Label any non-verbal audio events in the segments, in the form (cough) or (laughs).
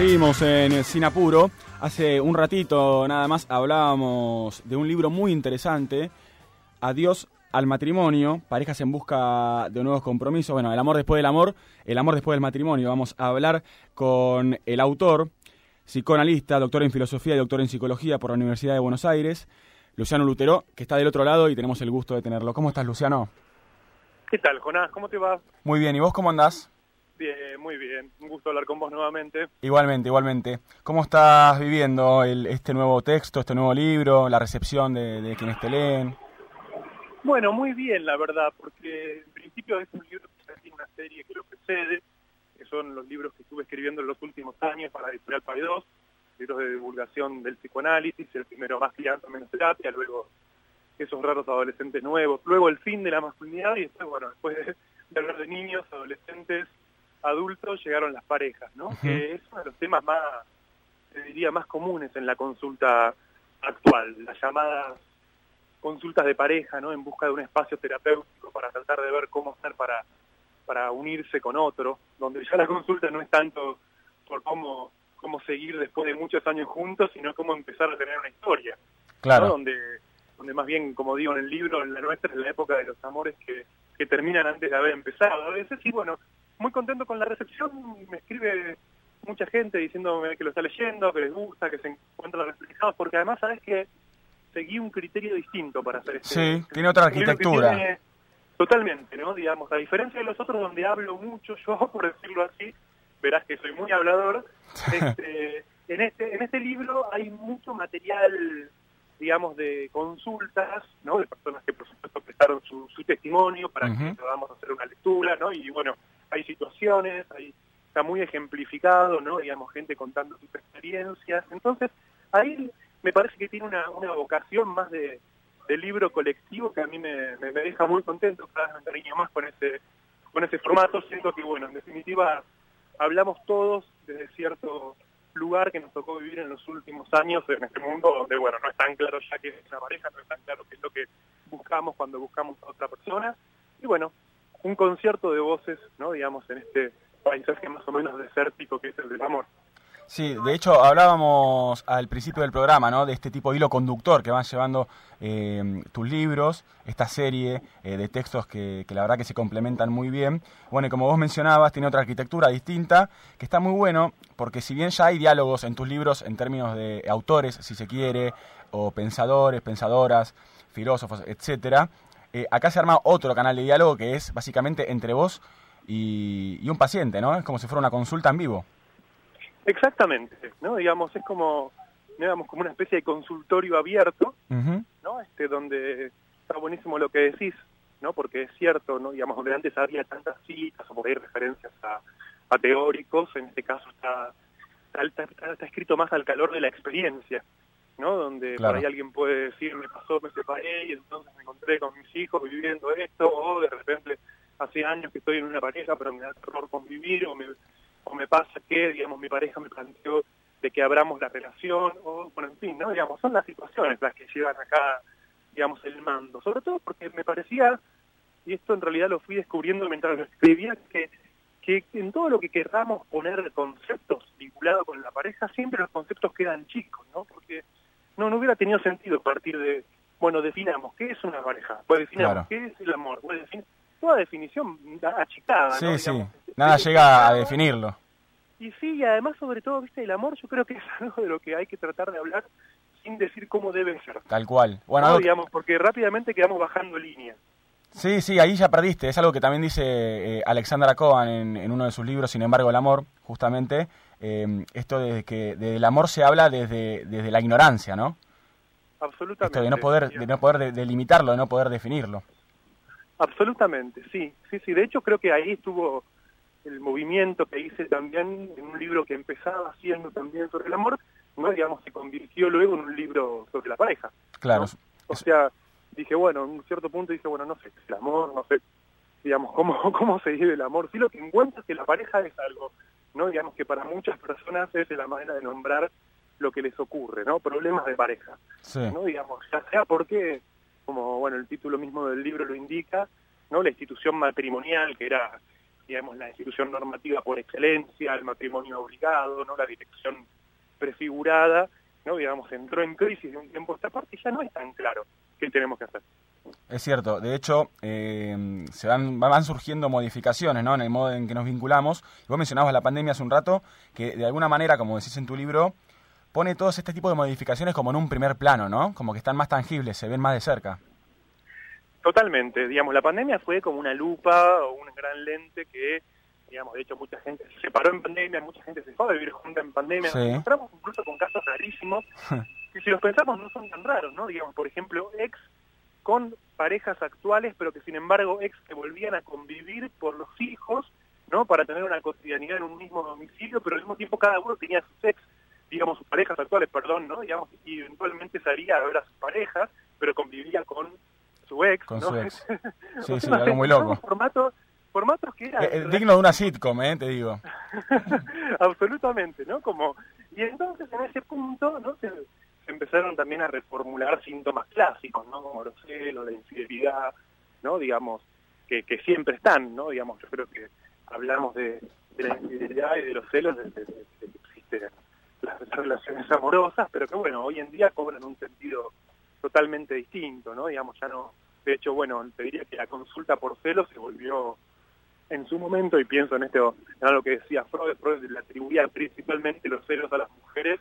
Seguimos en Sin Apuro. Hace un ratito nada más hablábamos de un libro muy interesante, Adiós al matrimonio, parejas en busca de nuevos compromisos, bueno, el amor después del amor, el amor después del matrimonio. Vamos a hablar con el autor, psicoanalista, doctor en filosofía y doctor en psicología por la Universidad de Buenos Aires, Luciano Lutero, que está del otro lado y tenemos el gusto de tenerlo. ¿Cómo estás, Luciano? ¿Qué tal, Jonás? ¿Cómo te va? Muy bien, ¿y vos cómo andás? Bien, muy bien. Un gusto hablar con vos nuevamente. Igualmente, igualmente. ¿Cómo estás viviendo el, este nuevo texto, este nuevo libro, la recepción de, quienes te leen? Bueno, muy bien, la verdad, porque en principio es un libro que tiene una serie que lo precede, que son los libros que estuve escribiendo en los últimos años para Editorial 2, libros de divulgación del psicoanálisis, el primero más crianza, menos terapia, luego esos raros adolescentes nuevos, luego el fin de la masculinidad y después, bueno, después de hablar de niños, adolescentes, adultos llegaron las parejas, ¿no? Que es uno de los temas más, te diría, más comunes en la consulta actual, las llamadas consultas de pareja, ¿no? En busca de un espacio terapéutico para tratar de ver cómo hacer para, para unirse con otro, donde ya la consulta no es tanto por cómo, cómo seguir después de muchos años juntos, sino cómo empezar a tener una historia. Claro. Donde, donde más bien, como digo en el libro, en la nuestra es la época de los amores que, que terminan antes de haber empezado. A veces, y bueno, muy contento con la recepción, me escribe mucha gente diciéndome que lo está leyendo, que les gusta, que se encuentra reflejado, porque además sabes que seguí un criterio distinto para hacer este. Sí, tiene otra arquitectura. totalmente, ¿no? Digamos, a diferencia de los otros donde hablo mucho yo, (laughs) por decirlo así, verás que soy muy hablador. (laughs) Este, en este en este libro hay mucho material digamos, de consultas, ¿no? De personas que, por supuesto, prestaron su, testimonio para que podamos hacer una lectura, ¿no? Y, bueno, hay situaciones, hay, está muy ejemplificado, ¿no? Digamos, gente contando sus experiencias. Entonces, ahí me parece que tiene una, una vocación más de, libro colectivo que a mí me, me, deja muy contento, cada vez me cariño más con ese, con ese formato. Siento que, bueno, en definitiva, hablamos todos desde cierto lugar que nos tocó vivir en los últimos años en este mundo donde, bueno, no es tan claro ya que es una pareja, no es tan claro qué es lo que buscamos cuando buscamos a otra persona. Y bueno, un concierto de voces, ¿no? Digamos, en este paisaje más o menos desértico que es el del amor. Sí, de hecho hablábamos al principio del programa, ¿no? De este tipo de hilo conductor que van llevando eh, tus libros, esta serie eh, de textos que, la verdad que se complementan muy bien. Bueno, y como vos mencionabas, tiene otra arquitectura distinta, que está muy bueno, porque si bien ya hay diálogos en tus libros en términos de autores, si se quiere, o pensadores, pensadoras, filósofos, etcétera, eh, acá se arma otro canal de diálogo que es básicamente entre vos y, un paciente, ¿no? Es como si fuera una consulta en vivo. Exactamente, ¿no? Digamos, es como, digamos, como una especie de consultorio abierto, ¿no? Este, donde está buenísimo lo que decís, ¿no? Porque es cierto, ¿no? Digamos, donde antes había tantas citas o por ahí referencias a, teóricos, en este caso está está, está, escrito más al calor de la experiencia, ¿no? Donde por ahí alguien puede decir, me pasó, me separé y entonces me encontré con mis hijos viviendo esto, o de repente hace años que estoy en una pareja pero me da terror convivir, o me, o me pasa que, digamos, mi pareja me planteó de que abramos la relación, o, bueno, en fin, ¿no? Digamos, son las situaciones las que llevan acá, digamos, el mando. Sobre todo porque me parecía, y esto en realidad lo fui descubriendo mientras lo escribía, que que en todo lo que queramos poner conceptos vinculados con la pareja, siempre los conceptos quedan chicos, ¿no? Porque no, no hubiera tenido sentido partir de, bueno, definamos qué es una pareja, pues definamos qué es el amor, pues definir, toda definición achicada. Sí, sí, nada llega a definirlo. Y sí, y además sobre todo, viste, el amor yo creo que es (laughs) algo de lo que hay que tratar de hablar sin decir cómo debe ser. Tal cual. Bueno, digamos, porque rápidamente quedamos bajando líneas. Sí, sí, ahí ya perdiste. Es algo que también dice eh, Alexandra Cohen en, en, uno de sus libros, Sin embargo, el amor, justamente. Eh, esto de que del amor se habla desde, desde la ignorancia, ¿no? Absolutamente. Esto de no poder, de no poder delimitarlo, de no poder definirlo. Absolutamente, sí, sí, sí. De hecho, creo que ahí estuvo el movimiento que hice también en un libro que empezaba haciendo también sobre el amor, no digamos, se convirtió luego en un libro sobre la pareja. Claro. O sea, dije, bueno, en un cierto punto dije, bueno, no sé, el amor, no sé, digamos, cómo, (laughs) cómo se vive el amor. Sí lo que encuentro es que la pareja es algo, ¿no? Digamos que para muchas personas es la manera de nombrar lo que les ocurre, ¿no? Problemas de pareja, ¿no? Digamos, ya sea porque, como, bueno, el título mismo del libro lo indica, ¿no? La institución matrimonial, que era digamos, la institución normativa por excelencia, el matrimonio obligado, ¿no? La dirección prefigurada, ¿no? Digamos, entró en crisis de un tiempo a esta parte y ya no es tan claro qué tenemos que hacer. Es cierto, de hecho, eh, se van, van surgiendo modificaciones ¿no? en el modo en que nos vinculamos. Vos mencionabas la pandemia hace un rato, que de alguna manera, como decís en tu libro, pone todos este tipo de modificaciones como en un primer plano, ¿no? Como que están más tangibles, se ven más de cerca. Totalmente, digamos, la pandemia fue como una lupa o un gran lente que, digamos, de hecho mucha gente se separó en pandemia, mucha gente se fue a vivir junta en pandemia, nos encontramos incluso con casos rarísimos, (laughs) que si los pensamos no son tan raros, ¿no? Digamos, por ejemplo, ex con parejas actuales, pero que sin embargo ex que volvían a convivir por los hijos, ¿no? Para tener una cotidianidad en un mismo domicilio, pero al mismo tiempo cada uno tenía sus ex, digamos, sus parejas actuales, perdón, ¿no? Digamos, y eventualmente salía a ver a sus parejas, pero convivía con su ex, con Su ex. (laughs) Sí, sí, algo muy loco. Formatos, formatos que eran... Eh, digno de una sitcom, ¿eh? Te digo. (laughs) Absolutamente, ¿no? Como... Y entonces en ese punto, ¿no? empezaron también a reformular síntomas clásicos, ¿no? Como los celos, la infidelidad, ¿no? Digamos, que, que siempre están, ¿no? Digamos, yo creo que hablamos de, la infidelidad y de los celos desde, que existen las, relaciones amorosas, pero que bueno, hoy en día cobran un sentido totalmente distinto, ¿no? Digamos, ya no... De hecho, bueno, te diría que la consulta por celos se volvió en su momento, y pienso en esto, en lo que decía Freud, Freud le atribuía principalmente los celos a las mujeres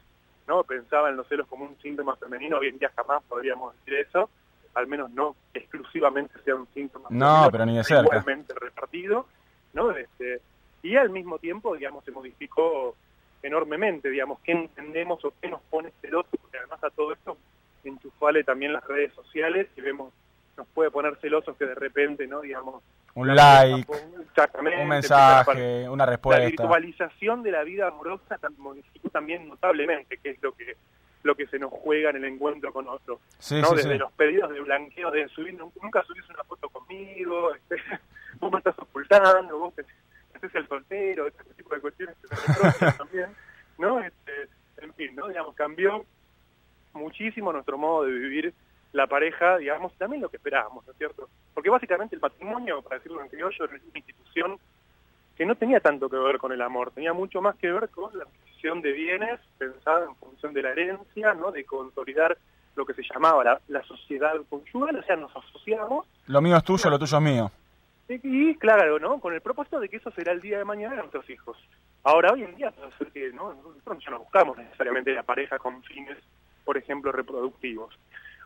¿no? Pensaba en los celos como un síntoma femenino, hoy en día jamás podríamos decir eso, al menos no exclusivamente sea un síntoma no, pero ni de cerca. igualmente repartido, ¿no? Este, y al mismo tiempo, digamos, se modificó enormemente, digamos, qué entendemos o qué nos pone celoso, porque además a todo esto enchufale también las redes sociales y vemos, nos puede poner celosos que de repente, ¿no? Digamos, un like, un mensaje, una respuesta. La virtualización de la vida amorosa modificó también notablemente, que es lo que lo que se nos juega en el encuentro con otros. ¿no? Desde los pedidos de blanqueo, de subir, nunca subís una foto conmigo, este, (laughs) vos me estás ocultando, vos haces el soltero, este tipo de cuestiones que se (laughs) también, ¿no? Este, en fin, ¿no? Digamos, cambió muchísimo nuestro modo de vivir la pareja, digamos, también lo que esperábamos, ¿no es cierto? Porque básicamente el matrimonio, para decirlo en criollo, era una institución que no tenía tanto que ver con el amor, tenía mucho más que ver con la adquisición de bienes pensada en función de la herencia, ¿no? De consolidar lo que se llamaba la, sociedad conyugal, o sea, nos asociamos. Lo mío es tuyo, lo tuyo es mío. Y, claro, ¿no? Con el propósito de que eso será el día de mañana de nuestros hijos. Ahora, hoy en día, ¿no? nosotros ya no buscamos necesariamente la pareja con fines, por ejemplo, reproductivos.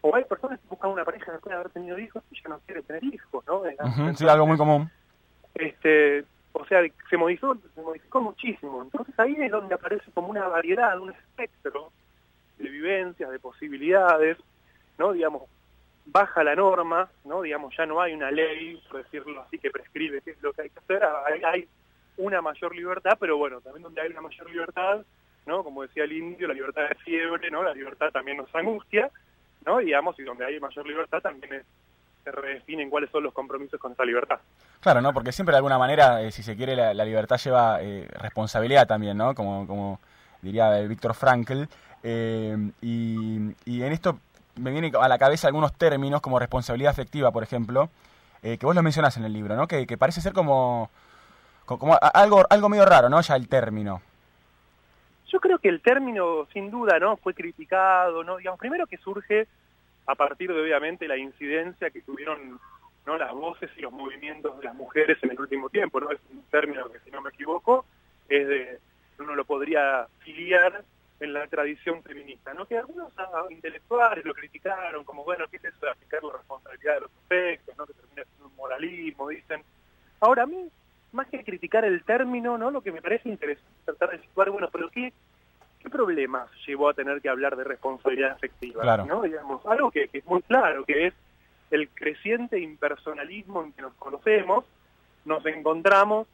O hay personas que buscan una pareja después de haber tenido hijos y ya no quiere tener hijos, ¿no? sí, algo muy común. Este, o sea, se modificó, se modificó muchísimo. Entonces ahí es donde aparece como una variedad, un espectro de vivencias, de posibilidades, ¿no? Digamos, baja la norma, ¿no? Digamos, ya no hay una ley, por decirlo así, que prescribe qué es lo que hay que hacer. Hay, una mayor libertad, pero bueno, también donde hay una mayor libertad, ¿no? Como decía el indio, la libertad es fiebre, ¿no? La libertad también nos angustia, ¿no? Digamos, y donde hay mayor libertad también se redefinen cuáles son los compromisos con esa libertad. Claro, ¿no? Porque siempre de alguna manera, eh, si se quiere, la, libertad lleva eh, responsabilidad también, ¿no? Como, como diría eh, Víctor Frankl. y, en esto me viene a la cabeza algunos términos como responsabilidad afectiva, por ejemplo, que vos lo mencionás en el libro, ¿no? Que, que parece ser como, como algo, algo medio raro, ¿no? Ya el término. Yo creo que el término, sin duda, ¿no? Fue criticado, ¿no? Digamos, primero que surge a partir de, obviamente, la incidencia que tuvieron ¿no? las voces y los movimientos de las mujeres en el último tiempo, ¿no? Es un término que, si no me equivoco, es de, uno lo podría filiar en la tradición feminista, ¿no? Que algunos ah, intelectuales lo criticaron, como, bueno, ¿qué es eso de aplicar la responsabilidad de los efectos, ¿no? Que termina siendo un moralismo, dicen. Ahora, a mí más que criticar el término, ¿no? Lo que me parece interesante es tratar de situar, bueno, pero ¿qué, qué problemas llevó a tener que hablar de responsabilidad afectiva? ¿no? Digamos, algo que, es muy claro, que es el creciente impersonalismo en que nos conocemos, nos encontramos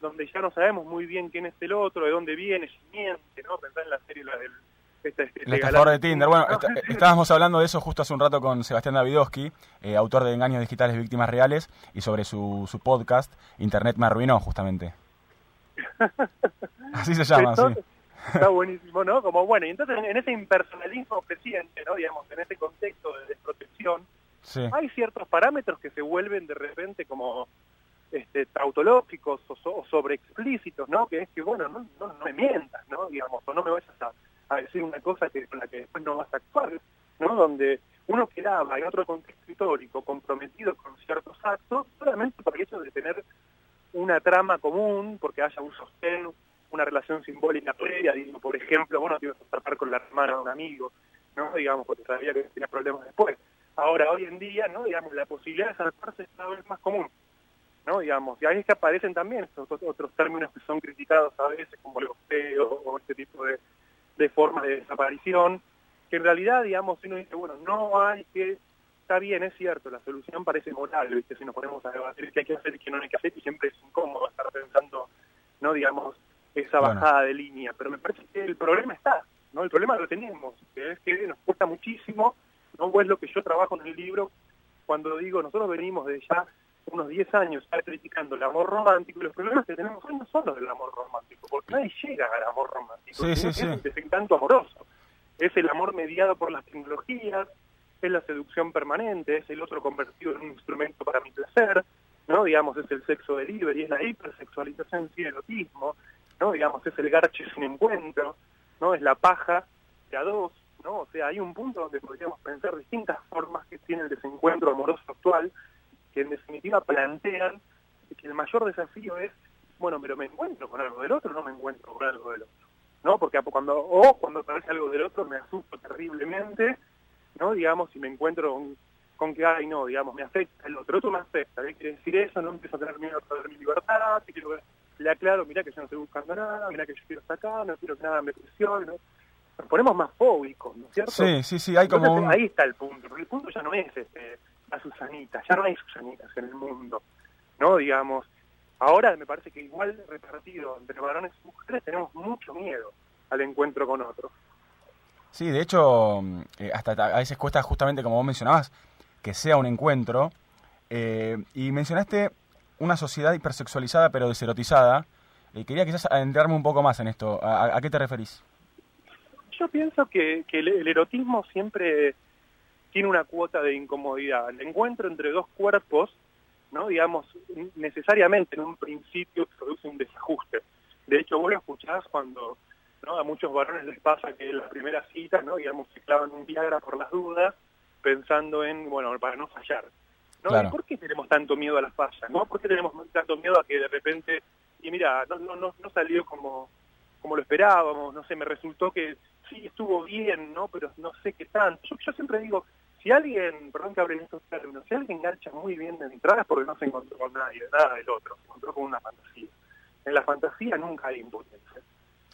donde ya no sabemos muy bien quién es el otro, de dónde viene, si miente, ¿no? Pensar en la serie la del el de Tinder. Bueno, estábamos hablando de eso justo hace un rato con Sebastián Davidowski, eh, autor de Engaños Digitales Víctimas Reales, y sobre su, su podcast, Internet me arruinó, justamente. (laughs) Así se llama, sí. Está buenísimo, ¿no? Como bueno, y entonces en ese impersonalismo creciente, ¿no? Digamos, en ese contexto de desprotección, hay ciertos parámetros que se vuelven de repente como este, tautológicos o, sobre explícitos, ¿no? Que es que, bueno, no, me mientas, ¿no? Digamos, o no me vayas a, decir una cosa que, con la que después no vas a actuar, ¿no? Donde uno quedaba en otro contexto histórico comprometido con ciertos actos solamente por el hecho de tener una trama común, porque haya un sostén, una relación simbólica previa, digo, por ejemplo, bueno, te ibas a con la hermana de un amigo, ¿no? Digamos, porque sabía que tenía problemas después. Ahora, hoy en día, ¿no? Digamos, la posibilidad de salvarse es cada vez más común, ¿no? Digamos, y ahí es que aparecen también estos otros términos que son criticados a veces, como el gosteo o este tipo de, de formas de desaparición, que en realidad, digamos, si uno dice, bueno, no hay que, está bien, es cierto, la solución parece moral, ¿viste? Si nos ponemos a debatir qué hay que hacer y qué no hay que hacer, y siempre es incómodo estar pensando, ¿no? Digamos, esa bajada de línea, pero me parece que el problema está, ¿no? El problema lo tenemos, que es que nos cuesta muchísimo, no es lo que yo trabajo en el libro cuando digo, nosotros venimos de ya unos 10 años estar criticando el amor romántico y los problemas que tenemos hoy no son los del amor romántico, porque nadie llega al amor romántico, sí, sí, es el desencanto amoroso es el amor mediado por las tecnologías, es la seducción permanente, es el otro convertido en un instrumento para mi placer, ¿no? Digamos, es el sexo delivery, es la hipersexualización sin erotismo, ¿no? Digamos, es el garche sin encuentro, ¿no? Es la paja de a dos, ¿no? O sea, hay un punto donde podríamos pensar distintas formas que tiene el desencuentro amoroso actual, que en definitiva plantean que el mayor desafío es, bueno, pero me encuentro con algo del otro, no me encuentro con algo del otro. ¿no? Porque cuando, o cuando aparece algo del otro me asusto terriblemente, ¿no? Digamos, si me encuentro con, que, ay, no, digamos, me afecta el otro, otro me afecta, ¿qué quiere decir eso? No empiezo a tener miedo a perder mi libertad, quiero, le aclaro, mira que yo no estoy buscando nada, mira que yo quiero estar acá, no quiero que nada me presione, ¿no? Nos ponemos más fóbicos, ¿no es cierto? Sí, sí, sí, hay como Ahí está el punto, porque el punto ya no es este, la Susanita, ya no hay Susanitas en el mundo, ¿no? Digamos, Ahora me parece que igual repartido entre varones y mujeres tenemos mucho miedo al encuentro con otro. Sí, de hecho, eh, hasta a veces cuesta justamente, como vos mencionabas, que sea un encuentro. Eh, y mencionaste una sociedad hipersexualizada pero deserotizada. Eh, quería quizás adentrarme un poco más en esto. ¿A, qué te referís? Yo pienso que, que el, erotismo siempre tiene una cuota de incomodidad. El encuentro entre dos cuerpos ¿no? Digamos, necesariamente en un principio produce un desajuste. De hecho, vos lo escuchás cuando ¿no? a muchos varones les pasa que en la primera cita, ¿no? digamos, se clavan un Viagra por las dudas, pensando en, bueno, para no fallar. ¿no? ¿Por qué tenemos tanto miedo a las fallas? ¿no? ¿Por qué tenemos tanto miedo a que de repente, y mira, no, no, no, salió como, como lo esperábamos, no sé, me resultó que sí estuvo bien, ¿no? Pero no sé qué tanto. yo siempre digo, si alguien, perdón que abren estos términos, si alguien engancha muy bien de entrada es porque no se encontró con nadie, nada del otro, se encontró con una fantasía. En la fantasía nunca hay impotencia.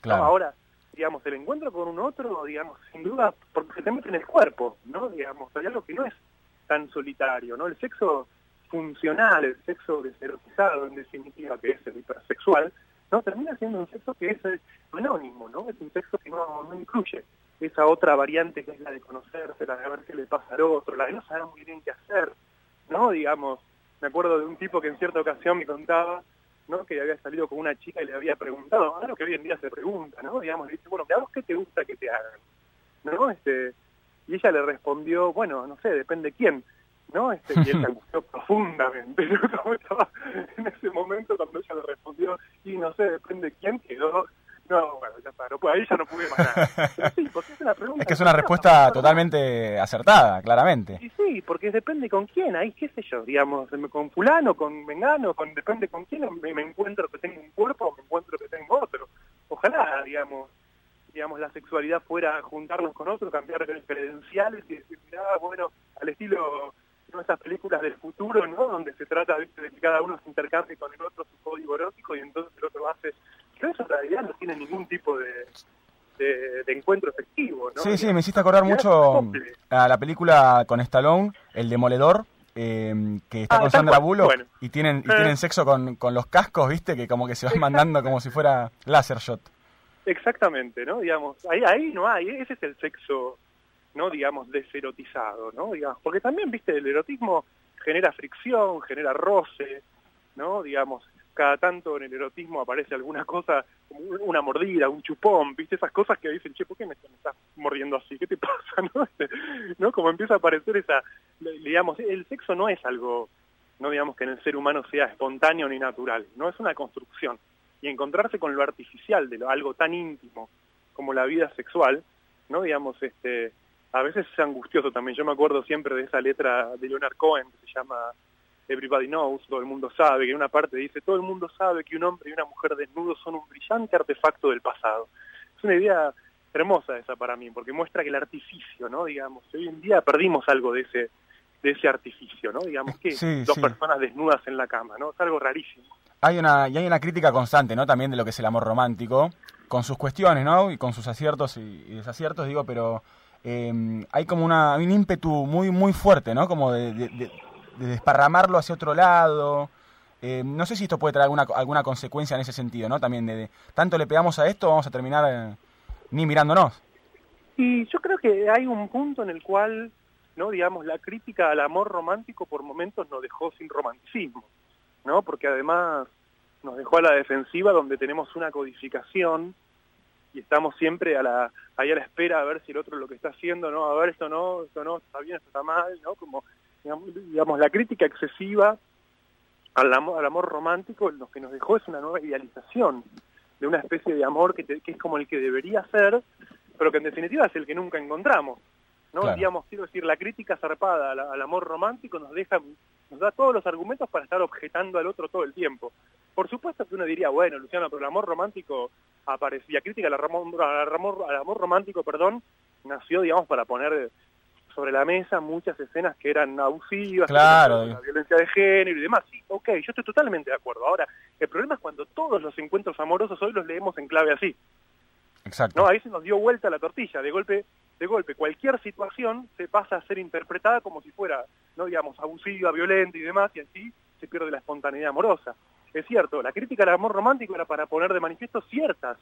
Claro. ahora, digamos, el encuentro con un otro, digamos, sin duda, porque se te mete en el cuerpo, ¿no? Digamos, hay algo que no es tan solitario, ¿no? El sexo funcional, el sexo deserotizado, en definitiva, que es el hipersexual, ¿no? Termina siendo un sexo que es anónimo, ¿no? Es un sexo que no, no incluye esa otra variante que es la de conocerse, la de ver qué le pasa al otro, la de no saber muy bien qué hacer, ¿no? Digamos, me acuerdo de un tipo que en cierta ocasión me contaba, ¿no? Que había salido con una chica y le había preguntado, algo que hoy en día se pregunta, ¿no? Digamos, le dice, bueno, ¿a vos qué te gusta que te hagan? ¿No? Este, y ella le respondió, bueno, no sé, depende quién, ¿no? Este, y él se (laughs) angustió profundamente, (laughs) en ese momento cuando ella le respondió, y no sé, depende quién, quedó no, bueno, ya está, no, ahí ya no pude más nada. (laughs) Sí, porque es una pregunta. Es que es una respuesta totalmente acertada, claramente. Sí, sí, porque depende con quién, ahí qué sé yo, digamos, con fulano, con vengano, con depende con quién me, me encuentro que tengo un cuerpo o me encuentro que tengo otro. Ojalá, digamos, digamos, la sexualidad fuera juntarnos con otros, cambiar credenciales y decir, ah, bueno, al estilo esas películas del futuro, ¿no? Donde se trata de que cada uno se intercambie con el otro su código erótico y entonces el otro hace pero eso en realidad no tiene ningún tipo de, de, encuentro efectivo. ¿no? Sí, sí, me hiciste acordar mucho a la película con Stallone, El Demoledor, eh, que está ah, con Sandra Bullock y tienen y tienen eh. sexo con, con los cascos, ¿viste? Que como que se van mandando como si fuera láser shot. Exactamente, ¿no? Digamos, ahí, ahí no hay, ese es el sexo, ¿no? Digamos, deserotizado, ¿no? Digamos, porque también, viste, el erotismo genera fricción, genera roce, ¿no? Digamos, cada tanto en el erotismo aparece alguna cosa, como una mordida, un chupón, ¿viste? Esas cosas que dicen, che, ¿por qué me, estás mordiendo así? ¿Qué te (laughs) pasa? ¿No? ¿No? Como empieza a aparecer esa, digamos, el sexo no es algo, no digamos que en el ser humano sea espontáneo ni natural, no es una construcción. Y encontrarse con lo artificial de lo, algo tan íntimo como la vida sexual, no digamos, este, a veces es angustioso también. Yo me acuerdo siempre de esa letra de Leonard Cohen que se llama Everybody Knows, todo el mundo sabe, que en una parte dice, todo el mundo sabe que un hombre y una mujer desnudos son un brillante artefacto del pasado. Es una idea hermosa esa para mí, porque muestra que el artificio, ¿no? Digamos, hoy en día perdimos algo de ese de ese artificio, ¿no? Digamos que dos personas desnudas en la cama, ¿no? Es algo rarísimo. Hay una, y hay una crítica constante, ¿no? También de lo que es el amor romántico, con sus cuestiones, ¿no? Y con sus aciertos y, desaciertos, digo, pero eh, hay como una, un ímpetu muy, muy fuerte, ¿no? Como de, de, desparramarlo hacia otro lado. Eh, no sé si esto puede traer alguna, alguna consecuencia en ese sentido, ¿no? También de, tanto le pegamos a esto, vamos a terminar eh, ni mirándonos. Y yo creo que hay un punto en el cual ¿no? Digamos, la crítica al amor romántico por momentos nos dejó sin romanticismo, ¿no? Porque además nos dejó a la defensiva donde tenemos una codificación y estamos siempre a la, ahí a la espera a ver si el otro lo que está haciendo, ¿no? A ver, esto no, esto no, está bien, esto está mal, ¿no? Como, digamos, la crítica excesiva al amor, al amor romántico lo que nos dejó es una nueva idealización de una especie de amor que, que es como el que debería ser, pero que en definitiva es el que nunca encontramos. ¿no? Digamos, quiero decir, la crítica zarpada al, amor romántico nos deja, nos da todos los argumentos para estar objetando al otro todo el tiempo. Por supuesto que uno diría, bueno, Luciano, pero el amor romántico aparecía, crítica al amor, al amor, al amor romántico, perdón, nació, digamos, para poner sobre la mesa muchas escenas que eran abusivas, claro. la violencia de género y demás. Sí, ok, yo estoy totalmente de acuerdo. Ahora, el problema es cuando todos los encuentros amorosos hoy los leemos en clave así. Exacto. No, ahí se nos dio vuelta la tortilla. De golpe de golpe cualquier situación se pasa a ser interpretada como si fuera, no digamos, abusiva, violenta y demás, y así se pierde la espontaneidad amorosa. Es cierto, la crítica al amor romántico era para poner de manifiesto ciertas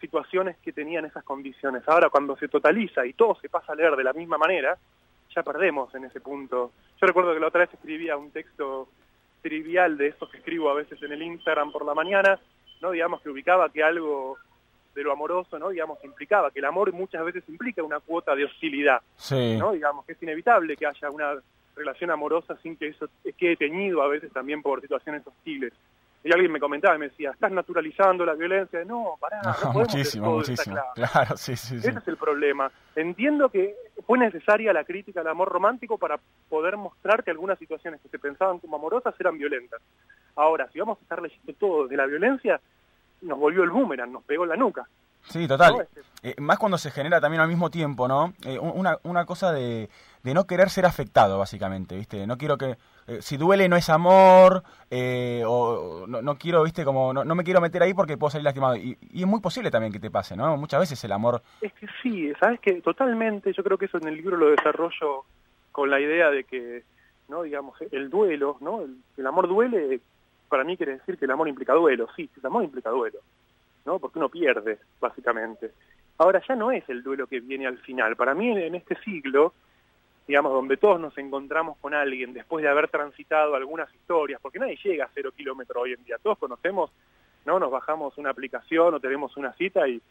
situaciones que tenían esas condiciones. Ahora, cuando se totaliza y todo se pasa a leer de la misma manera, ya perdemos en ese punto. Yo recuerdo que la otra vez escribía un texto trivial de esos que escribo a veces en el Instagram por la mañana, no digamos que ubicaba que algo de lo amoroso, ¿no? Digamos, implicaba que el amor muchas veces implica una cuota de hostilidad, ¿no? Digamos, que es inevitable que haya una relación amorosa sin que eso quede teñido a veces también por situaciones hostiles. Y alguien me comentaba y me decía, estás naturalizando la violencia. No, pará, (laughs) no, muchísimo, muchísimo. Claro, sí, sí, Ese es el problema. Entiendo que fue necesaria la crítica al amor romántico para poder mostrar que algunas situaciones que se pensaban como amorosas eran violentas. Ahora, si vamos a estar leyendo todo de la violencia, nos volvió el boomerang, nos pegó en la nuca. Sí, total. Este, eh, más cuando se genera también al mismo tiempo, ¿no? Eh, una, una cosa de, de no querer ser afectado, básicamente, ¿viste? No quiero que... Eh, si duele no es amor, o no, no, quiero, ¿viste? Como no, no, me quiero meter ahí porque puedo salir lastimado. Y, y, es muy posible también que te pase, ¿no? Muchas veces el amor... Es que sí, ¿sabes que Totalmente, yo creo que eso en el libro lo desarrollo con la idea de que, ¿no? Digamos, el duelo, ¿no? el amor duele para mí quiere decir que el amor implica duelo, sí, el amor implica duelo, ¿no? Porque uno pierde, básicamente. Ahora ya no es el duelo que viene al final. Para mí en este siglo, digamos, donde todos nos encontramos con alguien después de haber transitado algunas historias, porque nadie llega a cero kilómetros hoy en día, todos conocemos, ¿no? Nos bajamos una aplicación o tenemos una cita y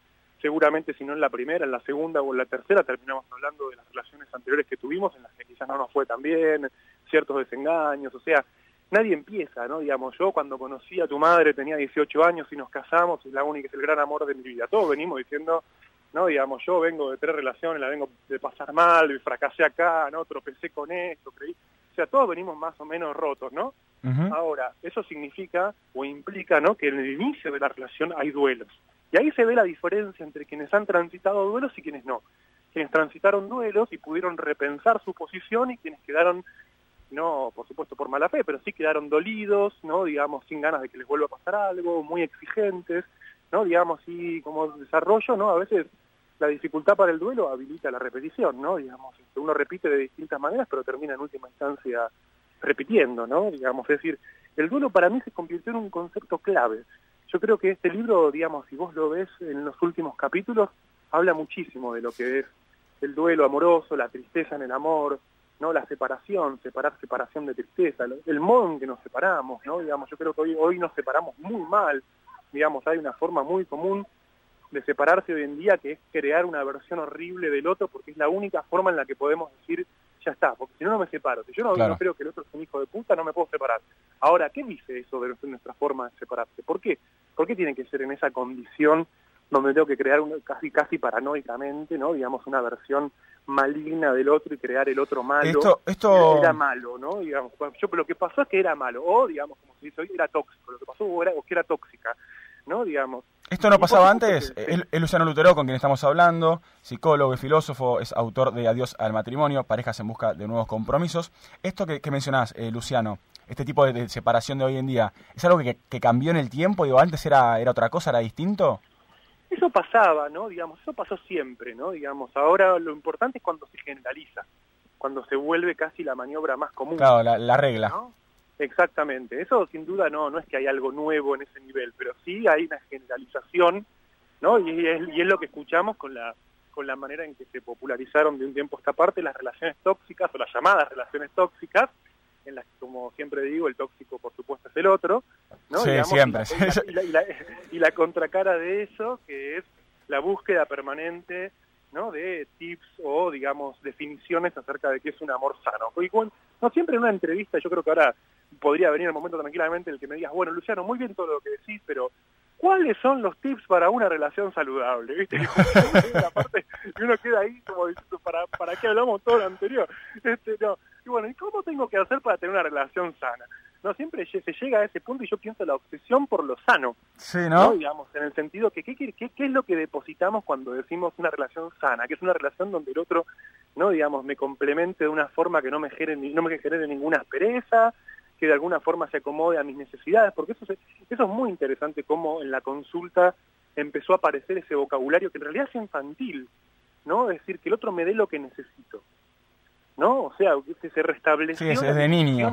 seguramente si no en la primera, en la segunda o en la tercera terminamos hablando de las relaciones anteriores que tuvimos en las que quizás no nos fue tan bien, ciertos desengaños, o sea, nadie empieza, ¿no? Digamos, yo cuando conocí a tu madre tenía 18 años y nos casamos, es la única, es el gran amor de mi vida. Todos venimos diciendo, ¿no? Digamos, yo vengo de tres relaciones, la vengo de pasar mal, fracasé acá, ¿no? Tropecé con esto, creí. O sea, todos venimos más o menos rotos, ¿no? Ahora, eso significa o implica, ¿no? Que en el inicio de la relación hay duelos. Y ahí se ve la diferencia entre quienes han transitado duelos y quienes no. Quienes transitaron duelos y pudieron repensar su posición y quienes quedaron no por supuesto por mala fe, pero sí quedaron dolidos, ¿no? digamos, sin ganas de que les vuelva a pasar algo, muy exigentes, ¿no? digamos, y como desarrollo, ¿no? a veces la dificultad para el duelo habilita la repetición, ¿no? digamos, este, uno repite de distintas maneras, pero termina en última instancia repitiendo, ¿no? digamos, es decir, el duelo para mí se convirtió en un concepto clave. Yo creo que este libro, digamos, si vos lo ves en los últimos capítulos, habla muchísimo de lo que es el duelo amoroso, la tristeza en el amor, no la separación, separar separación de tristeza, el modo en que nos separamos, ¿no? Digamos, yo creo que hoy, hoy nos separamos muy mal, digamos, hay una forma muy común de separarse hoy en día que es crear una versión horrible del otro porque es la única forma en la que podemos decir ya está, porque si no, no me separo. Si yo no, creo que el otro es un hijo de puta, no me puedo separar. Ahora, ¿qué dice eso de nuestra forma de separarse? ¿Por qué? ¿Por qué tiene que ser en esa condición donde tengo que crear casi casi paranoicamente, ¿no? Digamos, una versión maligna del otro y crear el otro malo. Esto, esto... Era malo, ¿no? Digamos, yo, lo que pasó es que era malo, o digamos, como se dice hoy, era tóxico. Lo que pasó era, que era tóxica, ¿no? Digamos. ¿Esto no pasaba antes? El, Luciano Lutero, con quien estamos hablando, psicólogo y filósofo, es autor de Adiós al matrimonio, parejas en busca de nuevos compromisos. Esto que, que mencionás, eh, Luciano, este tipo de, separación de hoy en día, ¿es algo que, que, cambió en el tiempo? Digo, ¿antes era, era otra cosa, era distinto? Eso pasaba, ¿no? Digamos, eso pasó siempre, ¿no? Digamos, ahora lo importante es cuando se generaliza, cuando se vuelve casi la maniobra más común. Claro, la, regla. Exactamente. Eso sin duda no, no es que hay algo nuevo en ese nivel, pero sí hay una generalización, ¿no? Y es, y es lo que escuchamos con la con la manera en que se popularizaron de un tiempo a esta parte las relaciones tóxicas o las llamadas relaciones tóxicas, en las que, como siempre digo, el tóxico por supuesto es el otro, ¿no? Sí, siempre. Y la, contracara de eso, que es la búsqueda permanente ¿no? de tips o, digamos, definiciones acerca de qué es un amor sano. no siempre en una entrevista, yo creo que ahora podría venir el momento tranquilamente en el que me digas, bueno, Luciano, muy bien todo lo que decís, pero ¿cuáles son los tips para una relación saludable? ¿Viste? (laughs) Y uno queda ahí como diciendo, ¿para, ¿para qué hablamos todo lo anterior? Este, no. Y bueno, ¿y cómo tengo que hacer para tener una relación sana? No, siempre se llega a ese punto y yo pienso la obsesión por lo sano. Sí, ¿no? Digamos, en el sentido que ¿qué, qué, qué es lo que depositamos cuando decimos una relación sana? Que es una relación donde el otro, no digamos, me complemente de una forma que no me genere, no me genere ninguna aspereza, que de alguna forma se acomode a mis necesidades, porque eso, eso es muy interesante cómo en la consulta empezó a aparecer ese vocabulario que en realidad es infantil, ¿no? Es decir, que el otro me dé lo que necesito, ¿no? O sea, que se restableció... Sí, de niño.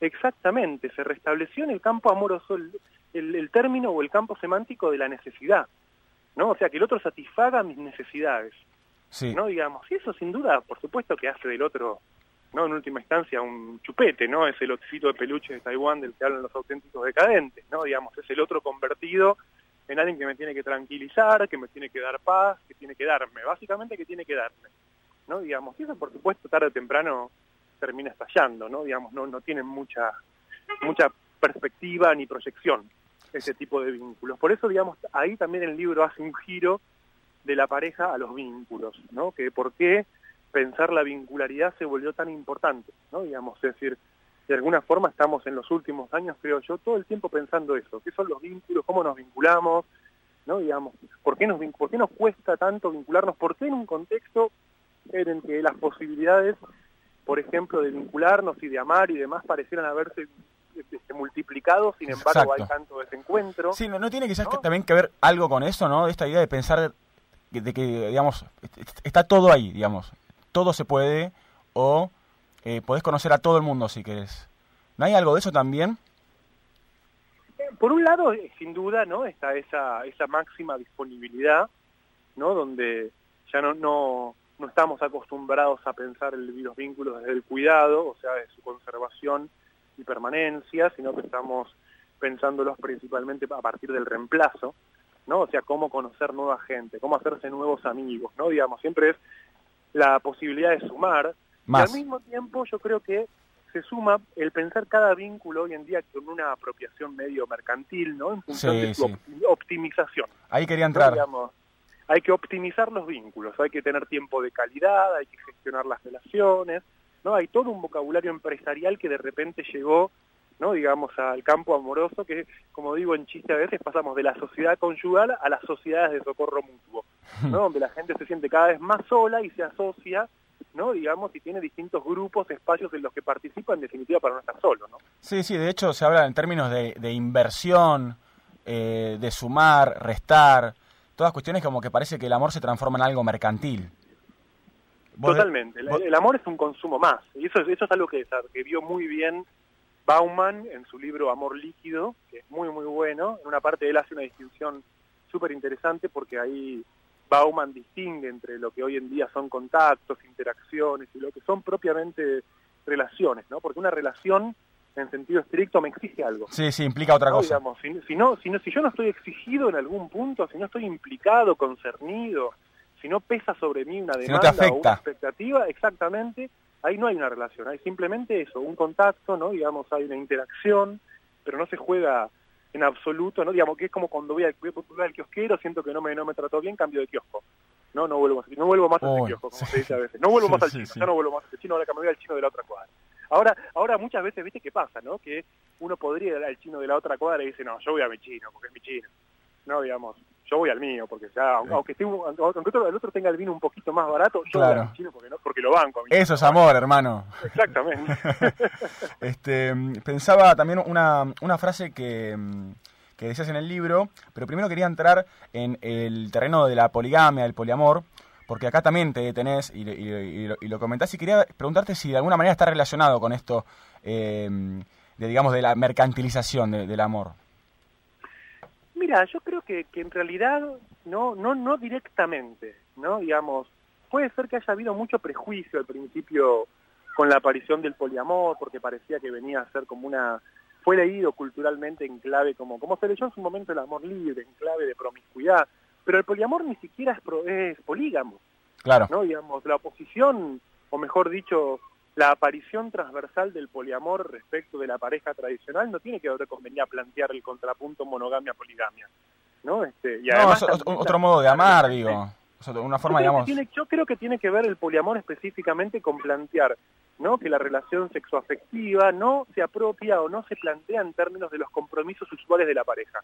exactamente, se restableció en el campo amoroso el, el, término o el campo semántico de la necesidad, ¿no? O sea, que el otro satisfaga mis necesidades, sí. ¿no? Digamos, y eso sin duda, por supuesto que hace del otro no en última instancia un chupete, ¿no? Es el de peluche de Taiwán del que hablan los auténticos decadentes, ¿no? Digamos, es el otro convertido en alguien que me tiene que tranquilizar, que me tiene que dar paz, que tiene que darme, básicamente que tiene que darme, Digamos, y eso por supuesto tarde o temprano termina estallando, ¿no? Digamos, no, no tienen mucha, mucha perspectiva ni proyección ese tipo de vínculos. Por eso, digamos, ahí también el libro hace un giro de la pareja a los vínculos, ¿no? Que por qué pensar la vincularidad se volvió tan importante, ¿no? Digamos, es decir, de alguna forma estamos en los últimos años, creo yo, todo el tiempo pensando eso, qué son los vínculos, cómo nos vinculamos, ¿no? Digamos, ¿por qué nos, por qué nos cuesta tanto vincularnos? ¿Por qué en un contexto en el que las posibilidades, por ejemplo, de vincularnos y de amar y demás parecieran haberse este, multiplicado, sin embargo hay tanto desencuentro. Sí, no, tiene quizás ¿no? también que ver algo con eso, ¿no? De esta idea de pensar de que, digamos, está todo ahí, digamos todo se puede o eh, podés conocer a todo el mundo si querés. ¿No hay algo de eso también? Por un lado, eh, sin duda, ¿no? Está esa, esa máxima disponibilidad, ¿no? Donde ya no, no, no estamos acostumbrados a pensar los vínculos desde el cuidado, o sea, de su conservación y permanencia, sino que estamos pensándolos principalmente a partir del reemplazo, ¿no? O sea, cómo conocer nueva gente, cómo hacerse nuevos amigos, ¿no? Digamos, siempre es la posibilidad de sumar. Y al mismo tiempo yo creo que se suma el pensar cada vínculo hoy en día con una apropiación medio mercantil, ¿no? En función de su optimización. Ahí quería entrar. Hay que optimizar los vínculos, hay que tener tiempo de calidad, hay que gestionar las relaciones, ¿no? Hay todo un vocabulario empresarial que de repente llegó, ¿no? Digamos, al campo amoroso, que, como digo en chiste a veces, pasamos de la sociedad conyugal a las sociedades de socorro mutuo. ¿no? (laughs) donde la gente se siente cada vez más sola y se asocia, ¿no? digamos, y tiene distintos grupos, espacios en los que participa, en definitiva, para no estar solo. ¿no? Sí, sí, de hecho se habla en términos de, inversión, eh, de sumar, restar, todas cuestiones como que parece que el amor se transforma en algo mercantil. Totalmente, el, amor es un consumo más, y eso, eso es algo que, que vio muy bien Bauman en su libro Amor Líquido, que es muy, muy bueno. En una parte él hace una distinción súper interesante porque ahí Bauman distingue entre lo que hoy en día son contactos, interacciones y lo que son propiamente relaciones, ¿no? Porque una relación en sentido estricto me exige algo. Sí, sí, implica otra cosa. Digamos, si, si, no, si, no, si yo no estoy exigido en algún punto, si no estoy implicado, concernido, si no pesa sobre mí una demanda o una expectativa, exactamente, ahí no hay una relación, hay simplemente eso, un contacto, ¿no? Digamos, hay una interacción, pero no se juega en absoluto, ¿no? Digamos que es como cuando voy al, voy al kiosquero, siento que no me, no me trató bien, cambio de kiosco. No, no vuelvo, no vuelvo más a ese kiosco, como se dice a veces. No vuelvo más al chino, ya no vuelvo más al chino, ahora que me voy al chino de la otra cuadra. Ahora, ahora muchas veces, ¿viste qué pasa, no? Que uno podría ir al chino de la otra cuadra y dice, no, yo voy a mi chino, porque es mi chino. No, digamos, yo voy al mío, porque ya, aunque, esté, aunque otro, el otro tenga el vino un poquito más barato, yo voy al chino porque, no, porque lo banco. A Eso es amor, hermano. Exactamente. (laughs) este, pensaba también una, una frase que que decías en el libro, pero primero quería entrar en el terreno de la poligamia, el poliamor, porque acá también te tenés y, lo, comentás y quería preguntarte si de alguna manera está relacionado con esto eh, de digamos de la mercantilización del amor. Mira, yo creo que, que, en realidad no, no, no directamente, ¿no? Digamos, puede ser que haya habido mucho prejuicio al principio con la aparición del poliamor, porque parecía que venía a ser como una fue leído culturalmente en clave como, como se leyó en su momento el amor libre, en clave de promiscuidad, pero el poliamor ni siquiera es, es polígamo. Claro. ¿no? Digamos, la oposición, o mejor dicho, la aparición transversal del poliamor respecto de la pareja tradicional no tiene que ver con venir a plantear el contrapunto monogamia-poligamia. ¿no? Este, y además, otro modo de amar, digo. Una forma, yo creo, yo creo que tiene que ver el poliamor específicamente con plantear ¿no? que la relación sexoafectiva no se apropia o no se plantea en términos de los compromisos usuales de la pareja.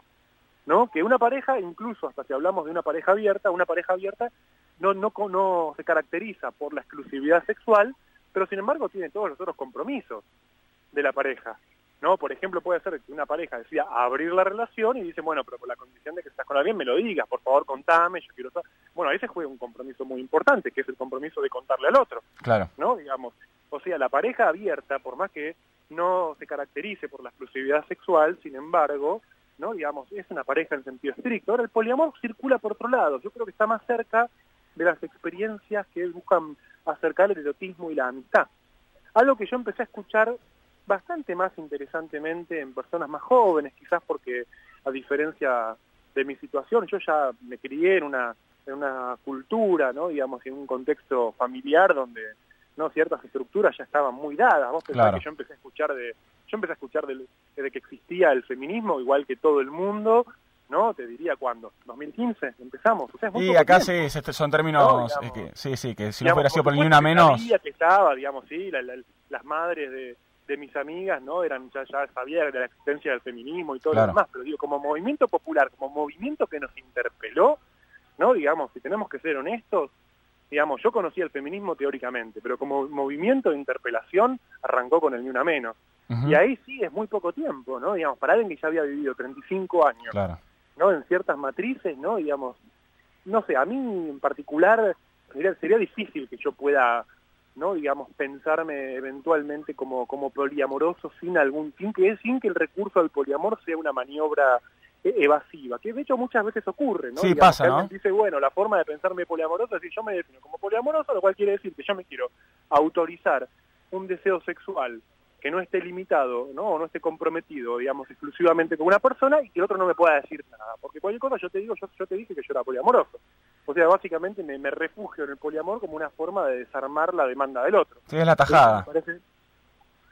¿no? Que una pareja, incluso hasta si hablamos de una pareja abierta, una pareja abierta no, no, no se caracteriza por la exclusividad sexual, pero sin embargo tiene todos los otros compromisos de la pareja. ¿No? Por ejemplo, puede ser que una pareja decida abrir la relación y dice, bueno, pero por la condición de que estás con alguien, me lo digas, por favor, contame, yo quiero saber. Bueno, ahí se juega un compromiso muy importante, que es el compromiso de contarle al otro. Claro. ¿No? Digamos, o sea, la pareja abierta, por más que no se caracterice por la exclusividad sexual, sin embargo, ¿no? digamos, es una pareja en sentido estricto. Ahora, el poliamor circula por otro lado. Yo creo que está más cerca de las experiencias que buscan acercar el erotismo y la amistad. Algo que yo empecé a escuchar bastante más interesantemente en personas más jóvenes, quizás porque, a diferencia de mi situación, yo ya me crié en una, en una cultura, ¿no? digamos, en un contexto familiar donde no ciertas estructuras ya estaban muy dadas. Vos pensás que yo empecé a escuchar de yo empecé a escuchar de, que existía el feminismo igual que todo el mundo, ¿no? Te diría cuándo, 2015 empezamos. y acá sí, son términos que, sí, sí, que si no hubiera sido por ni una menos. que estaba, digamos, sí, las madres de, de, mis amigas, ¿no? Eran ya, ya sabían de la existencia del feminismo y todo lo demás, pero digo, como movimiento popular, como movimiento que nos interpeló, ¿no? Digamos, si tenemos que ser honestos, digamos, yo conocía el feminismo teóricamente, pero como movimiento de interpelación arrancó con el ni una menos. Y ahí sí es muy poco tiempo, ¿no? Digamos, para alguien que ya había vivido 35 años, ¿no? En ciertas matrices, ¿no? Digamos, no sé, a mí en particular sería, sería difícil que yo pueda, ¿no? Digamos, pensarme eventualmente como, como poliamoroso sin algún, sin que, sin que el recurso al poliamor sea una maniobra e-, evasiva, que de hecho muchas veces ocurre, ¿no? Sí, pasa, ¿no? Dice, bueno, la forma de pensarme poliamoroso es decir, yo me defino como poliamoroso, lo cual quiere decir que yo me quiero autorizar un deseo sexual que no esté limitado, ¿no? O no esté comprometido, digamos, exclusivamente con una persona y que el otro no me pueda decir nada. Porque cualquier cosa yo te digo, yo, yo te dije que yo era poliamoroso. O sea, básicamente me, me refugio en el poliamor como una forma de desarmar la demanda del otro. Sí, es la tajada.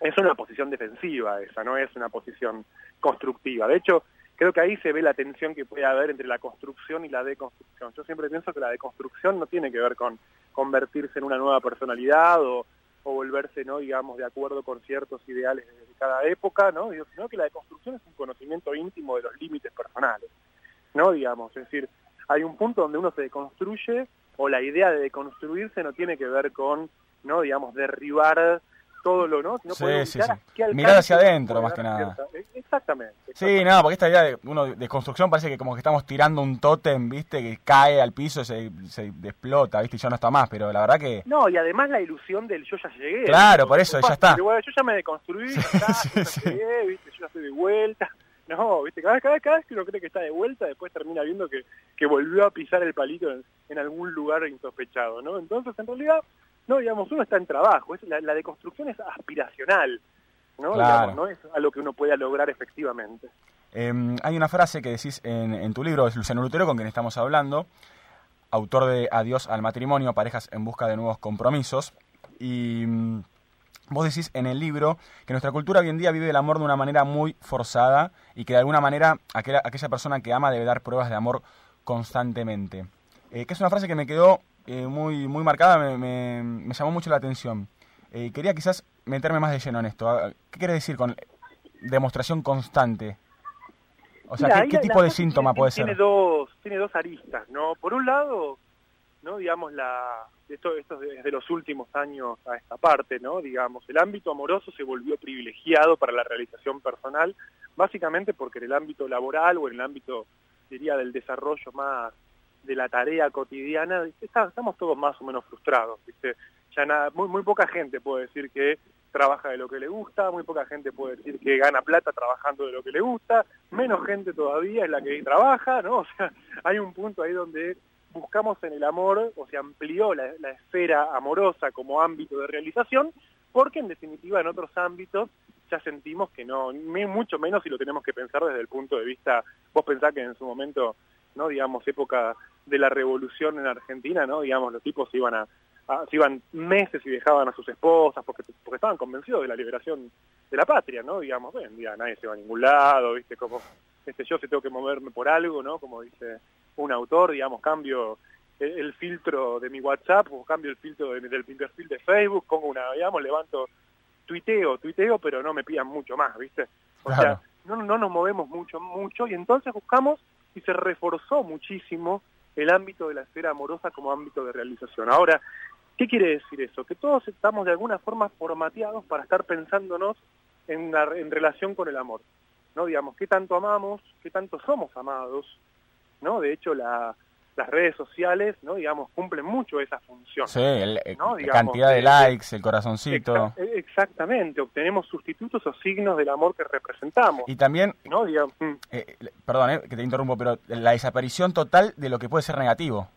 es una posición defensiva esa, no es una posición constructiva. De hecho, creo que ahí se ve la tensión que puede haber entre la construcción y la deconstrucción. Yo siempre pienso que la deconstrucción no tiene que ver con convertirse en una nueva personalidad o, volverse, no digamos, de acuerdo con ciertos ideales de cada época, ¿no? sino que la deconstrucción es un conocimiento íntimo de los límites personales, ¿no? Digamos, es decir, hay un punto donde uno se deconstruye o la idea de deconstruirse no tiene que ver con, no digamos, derribar todo lo, ¿no? sí, sí, sí. Mirar hacia adentro, más que nada. Eh, exactamente, Sí, nada, porque esta idea de, uno, de construcción parece que como que estamos tirando un tótem, ¿viste? Que cae al piso, se, se explota, ¿viste? Y ya no está más, pero la verdad que... No, y además la ilusión del yo ya llegué. Claro, por eso, ya está. yo ya me deconstruí, ya, (laughs) llegué, ¿viste? Yo ya estoy de vuelta. No, ¿viste? Cada vez, cada, cada vez que uno cree que está de vuelta, después termina viendo que, que volvió a pisar el palito en, en algún lugar insospechado, ¿no? Entonces, en realidad no, digamos, uno está en trabajo, es, la, deconstrucción es aspiracional, ¿no? no es algo que uno pueda lograr efectivamente. Em, hay una frase que decís en, tu libro, es Luciano Lutero, con quien estamos hablando, autor de Adiós al matrimonio, parejas en busca de nuevos compromisos, y mm, Vos decís en el libro que nuestra cultura hoy en día vive el amor de una manera muy forzada y que de alguna manera aquella, aquella persona que ama debe dar pruebas de amor constantemente. Eh, que es una frase que me quedó eh, muy, muy marcada, me, me, llamó mucho la atención. Eh, quería quizás meterme más de lleno en esto. Ah, ¿Qué quiere decir con demostración constante? O sea, ¿qué, tipo de síntoma puede ser? Tiene dos, tiene dos aristas, ¿no? Por un lado, no digamos la esto, esto desde los últimos años a esta parte, ¿no? Digamos, el ámbito amoroso se volvió privilegiado para la realización personal, básicamente porque en el ámbito laboral o en el ámbito, diría, del desarrollo más de la tarea cotidiana, estamos todos más o menos frustrados, ¿viste? Ya nada, muy, muy poca gente puede decir que trabaja de lo que le gusta, muy poca gente puede decir que gana plata trabajando de lo que le gusta, menos gente todavía es la que trabaja, ¿no? (laughs) O sea, hay un punto ahí donde buscamos en el amor, o se amplió la, la esfera amorosa como ámbito de realización, porque en definitiva en otros ámbitos ya sentimos que no, mucho menos si lo tenemos que pensar desde el punto de vista, vos pensás que en su momento, no digamos, época de la revolución en Argentina, no digamos, los tipos iban a, se iban meses y dejaban a sus esposas porque, porque estaban convencidos de la liberación de la patria, ¿no? Digamos, ven, día nadie se va a ningún lado, ¿viste? Como, este, yo si tengo que moverme por algo, ¿no? Como dice un autor, digamos, cambio el, filtro de mi WhatsApp o cambio el filtro del perfil de Facebook, pongo una, digamos, levanto, tuiteo, tuiteo, pero no me pidan mucho más, ¿viste? O sea, no, no nos movemos mucho, mucho y entonces buscamos y se reforzó muchísimo el ámbito de la esfera amorosa como ámbito de realización. Ahora, ¿qué quiere decir eso? Que todos estamos de alguna forma formateados para estar pensándonos en, relación con el amor. ¿no? Digamos, qué tanto amamos, qué tanto somos amados, ¿no? De hecho, la, las redes sociales, ¿no? Digamos, cumplen mucho esa función. Sí, la eh, cantidad de likes, el corazoncito. Eh, exactamente, obtenemos sustitutos o signos del amor que representamos. Y también, ¿no? Digamos, mm. eh, perdón, que te interrumpo, pero la desaparición total de lo que puede ser negativo.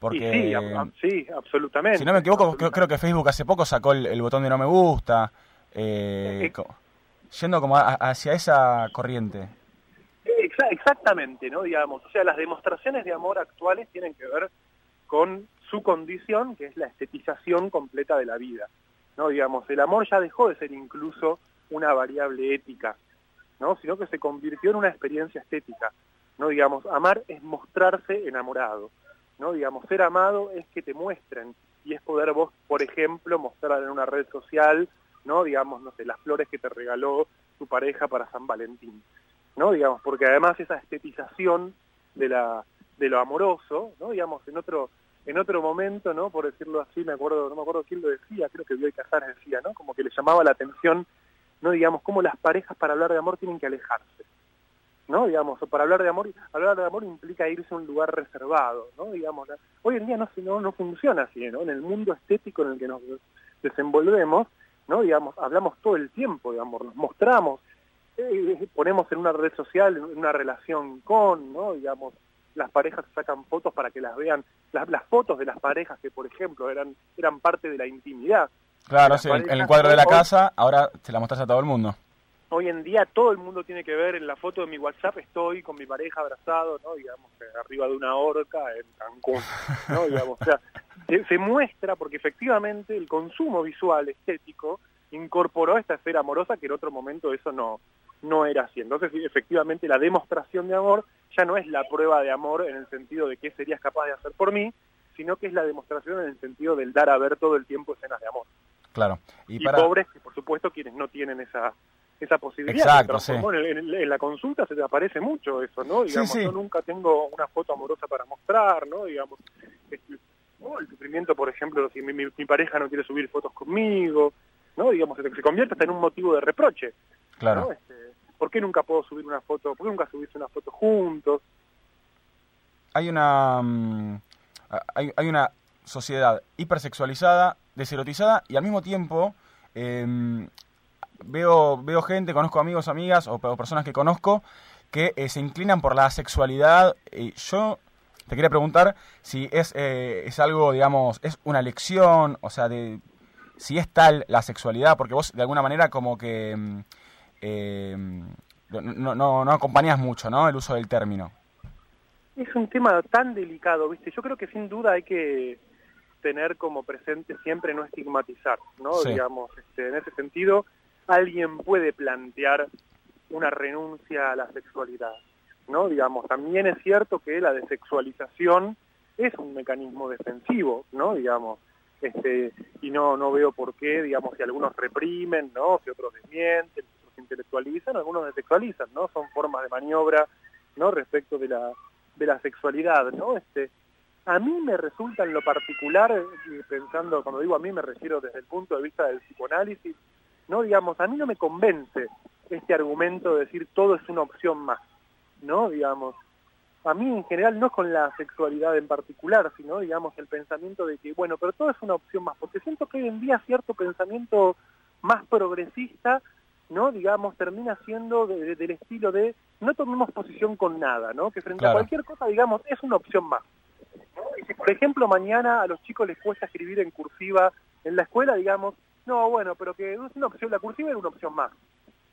Porque, sí, absolutamente. Si no me equivoco, creo, que Facebook hace poco sacó el, botón de no me gusta, yendo como hacia esa corriente exactamente, ¿no? Digamos, o sea, las demostraciones de amor actuales tienen que ver con su condición, que es la estetización completa de la vida, ¿no? Digamos, el amor ya dejó de ser incluso una variable ética, ¿no? Sino que se convirtió en una experiencia estética, ¿no? Digamos, amar es mostrarse enamorado, ¿no? Digamos, ser amado es que te muestren y es poder vos, por ejemplo, mostrar en una red social, ¿no? Digamos, no sé, las flores que te regaló tu pareja para San Valentín. ¿No? Digamos, porque además esa estetización de la de lo amoroso, ¿no? Digamos, en otro en otro momento, ¿no? Por decirlo así, me acuerdo, no me acuerdo quién lo decía, creo que Bioy Casares decía, ¿no? Como que le llamaba la atención, ¿no? Digamos, cómo las parejas para hablar de amor tienen que alejarse, ¿no? Digamos, para hablar de amor, hablar de amor implica irse a un lugar reservado, ¿no? Digamos, hoy en día no, no, no funciona así, ¿no? En el mundo estético en el que nos desenvolvemos, ¿no? Digamos, hablamos todo el tiempo de amor, nos mostramos, eh, ponemos en una red social, en una relación con, ¿no? Digamos, las parejas sacan fotos para que las vean, las, las fotos de las parejas que, por ejemplo, eran, eran parte de la intimidad. Claro, sí, en el cuadro de la casa, ahora se la mostras a todo el mundo. Hoy en día todo el mundo tiene que ver en la foto de mi WhatsApp, estoy con mi pareja abrazado, ¿no? Digamos, arriba de una horca en Cancún, ¿no? (laughs) Digamos, o sea, se muestra porque efectivamente el consumo visual estético incorporó esta esfera amorosa que en otro momento eso no, no era así. Entonces, efectivamente, la demostración de amor ya no es la prueba de amor en el sentido de qué serías capaz de hacer por mí, sino que es la demostración en el sentido del dar a ver todo el tiempo escenas de amor. Claro. Y, pobres, que por supuesto, quienes no tienen esa esa posibilidad. Exacto, sí. en, la consulta se te aparece mucho eso, ¿no? Digamos, yo nunca tengo una foto amorosa para mostrar, ¿no? Digamos, este, el sufrimiento, por ejemplo, si mi, pareja no quiere subir fotos conmigo, ¿no? Digamos, se, se convierte hasta en un motivo de reproche. Claro. Este, ¿Por qué nunca puedo subir una foto? ¿Por qué nunca subiste una foto juntos? Hay una, mm, hay, una sociedad hipersexualizada, deserotizada y al mismo tiempo em, veo, veo gente, conozco amigos, amigas o, personas que conozco que eh, se inclinan por la sexualidad. Y yo te quería preguntar si es, eh, es algo, digamos, es una lección, o sea, de si es tal la sexualidad, porque vos de alguna manera como que em, eh, no, no, no acompañas mucho, ¿no? El uso del término. Es un tema tan delicado, ¿viste? Yo creo que sin duda hay que tener como presente siempre no estigmatizar, ¿no? Digamos, este, en ese sentido, alguien puede plantear una renuncia a la sexualidad, ¿no? Digamos, también es cierto que la desexualización es un mecanismo defensivo, ¿no? Digamos, este, y no, no veo por qué, digamos, si algunos reprimen, ¿no? Si otros desmienten, si intelectualizan, algunos desexualizan, ¿no? Son formas de maniobra, ¿no? Respecto de la, de la sexualidad, ¿no? Este, a mí me resulta en lo particular, eh, pensando, cuando digo a mí me refiero desde el punto de vista del psicoanálisis, no digamos, a mí no me convence este argumento de decir todo es una opción más, ¿no? Digamos, a mí en general no es con la sexualidad en particular, sino digamos el pensamiento de que, bueno, pero todo es una opción más, porque siento que hoy en día cierto pensamiento más progresista, ¿no? Digamos, termina siendo del estilo de no tomemos posición con nada, ¿no? Que frente a cualquier cosa, digamos, es una opción más. Y si, por ejemplo, mañana a los chicos les cuesta escribir en cursiva en la escuela, digamos, no, bueno, pero que es una opción, la cursiva es una opción más.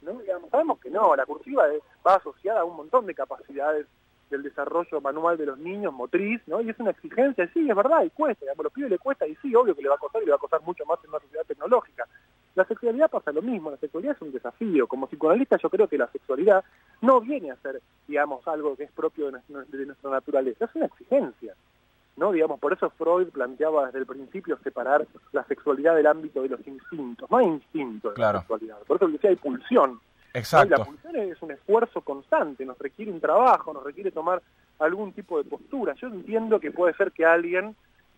¿no? Digamos, sabemos que no, la cursiva va asociada a un montón de capacidades del desarrollo manual de los niños, motriz, ¿no? Y es una exigencia, sí, es verdad, y cuesta, digamos, a los pibes le cuesta, y sí, obvio que le va a costar, y le va a costar mucho más en una sociedad tecnológica. La sexualidad pasa lo mismo, la sexualidad es un desafío. Como psicoanalista yo creo que la sexualidad no viene a ser, digamos, algo que es propio de nuestra, naturaleza, es una exigencia. ¿no? Digamos, por eso Freud planteaba desde el principio separar la sexualidad del ámbito de los instintos. No hay instinto en la sexualidad, por eso decía hay pulsión. Exacto. la pulsión es un esfuerzo constante, nos requiere un trabajo, nos requiere tomar algún tipo de postura. Yo entiendo que puede ser que alguien,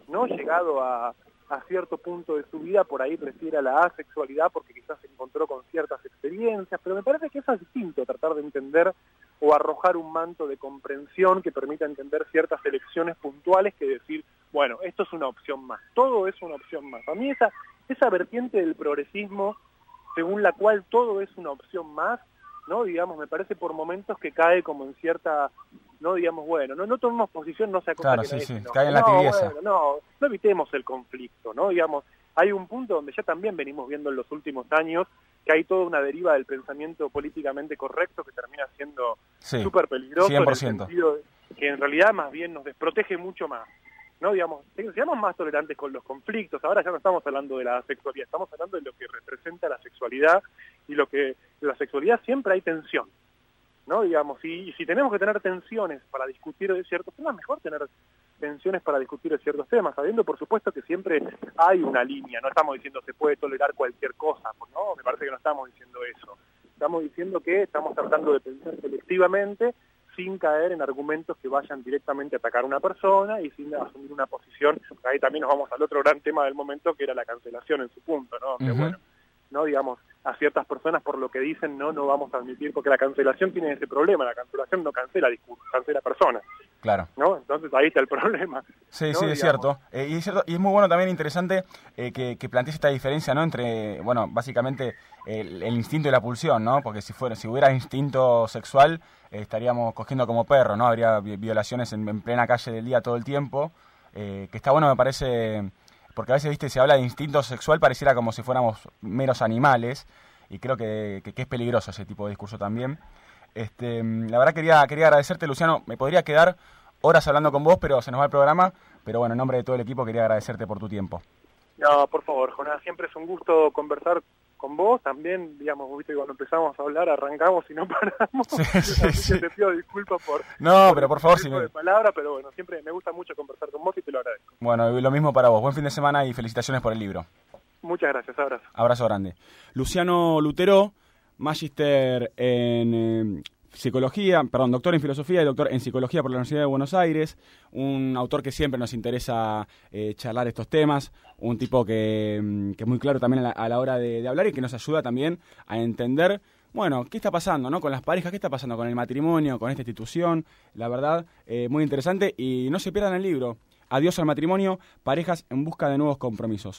no llegado a, a cierto punto de su vida, por ahí prefiera la asexualidad porque quizás se encontró con ciertas experiencias, pero me parece que es distinto, tratar de entender o arrojar un manto de comprensión que permita entender ciertas elecciones puntuales que decir, bueno, esto es una opción más, todo es una opción más. A mí esa, esa vertiente del progresismo, según la cual todo es una opción más, ¿no? Digamos, me parece por momentos que cae como en cierta no digamos, bueno, no, no tomemos posición, no sea cosa que sí, sí, cae en la tibieza. no, no evitemos el conflicto, ¿no? Digamos, hay un punto donde ya también venimos viendo en los últimos años que hay toda una deriva del pensamiento políticamente correcto que termina siendo súper peligroso 100%. en el sentido que en realidad más bien nos desprotege mucho más. ¿No? Digamos, seamos más tolerantes con los conflictos. Ahora ya no estamos hablando de la sexualidad, estamos hablando de lo que representa la sexualidad y lo que la sexualidad siempre hay tensión. ¿no? Digamos, y, si tenemos que tener tensiones para discutir de ciertos temas, mejor tener tensiones para discutir de ciertos temas, sabiendo por supuesto que siempre hay una línea, no estamos diciendo se puede tolerar cualquier cosa, pues, ¿no? Me parece que no estamos diciendo eso. Estamos diciendo que estamos tratando de pensar selectivamente sin caer en argumentos que vayan directamente a atacar a una persona y sin asumir una posición. Ahí también nos vamos al otro gran tema del momento, que era la cancelación en su punto, ¿no? Que bueno, no digamos a ciertas personas por lo que dicen no no vamos a admitir porque la cancelación tiene ese problema. La cancelación no cancela discurso cancela personas. Claro. No entonces ahí está el problema sí sí es cierto. Eh, y es cierto y es muy bueno también interesante eh, que, que plantees esta diferencia no entre bueno básicamente el, instinto y la pulsión no porque si fuera si hubiera instinto sexual eh, estaríamos cogiendo como perro no habría violaciones en, plena calle del día todo el tiempo que está bueno me parece porque a veces, viste, se habla de instinto sexual, pareciera como si fuéramos meros animales, y creo que, es peligroso ese tipo de discurso también. Este, la verdad quería, quería agradecerte, Luciano, me podría quedar horas hablando con vos, pero se nos va el programa, pero bueno, en nombre de todo el equipo quería agradecerte por tu tiempo. No, por favor, Jonás, siempre es un gusto conversar con vos también, digamos, viste, cuando empezamos a hablar arrancamos y no (laughs) paramos. Sí, sí, Te pido disculpas por... No, pero por favor, si me... de palabra, pero bueno, siempre me gusta mucho conversar con vos y te lo agradezco. Bueno, lo mismo para vos. Buen fin de semana y felicitaciones por el libro. Muchas gracias, abrazo. Abrazo grande. Luciano Lutero, magister en eh, psicología, perdón, doctor en filosofía y doctor en psicología por la Universidad de Buenos Aires, un autor que siempre nos interesa eh, charlar estos temas, un tipo que, mm, es muy claro también a la, hora de, hablar y que nos ayuda también a entender, bueno, qué está pasando, ¿no? Con las parejas, qué está pasando con el matrimonio, con esta institución, la verdad, eh, muy interesante y no se pierdan el libro. Adiós al matrimonio, parejas en busca de nuevos compromisos.